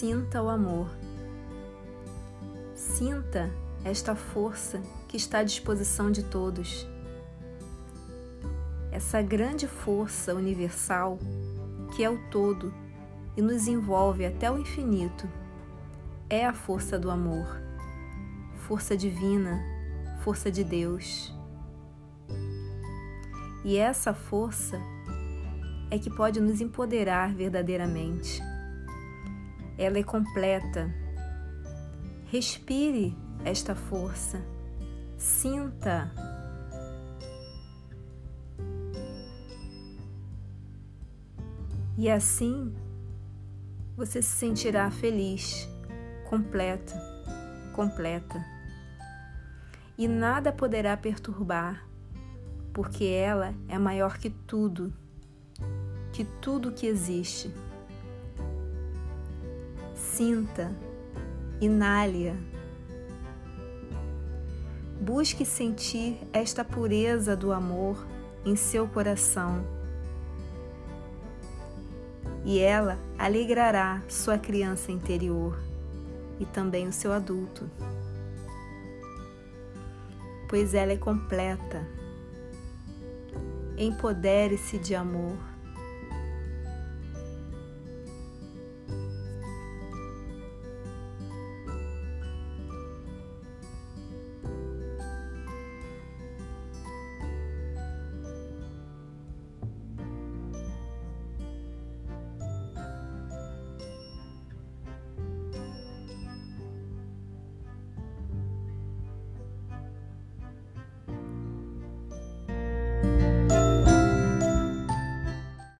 Sinta o amor. Sinta esta força que está à disposição de todos. Essa grande força universal que é o todo e nos envolve até o infinito é a força do amor, força divina, força de Deus. E essa força é que pode nos empoderar verdadeiramente. Ela é completa. Respire esta força. Sinta. E assim você se sentirá feliz, completa, completa. E nada poderá perturbar, porque ela é maior que tudo, que tudo que existe. Sinta, inale-a. Busque sentir esta pureza do amor em seu coração. E ela alegrará sua criança interior e também o seu adulto, pois ela é completa. Empodere-se de amor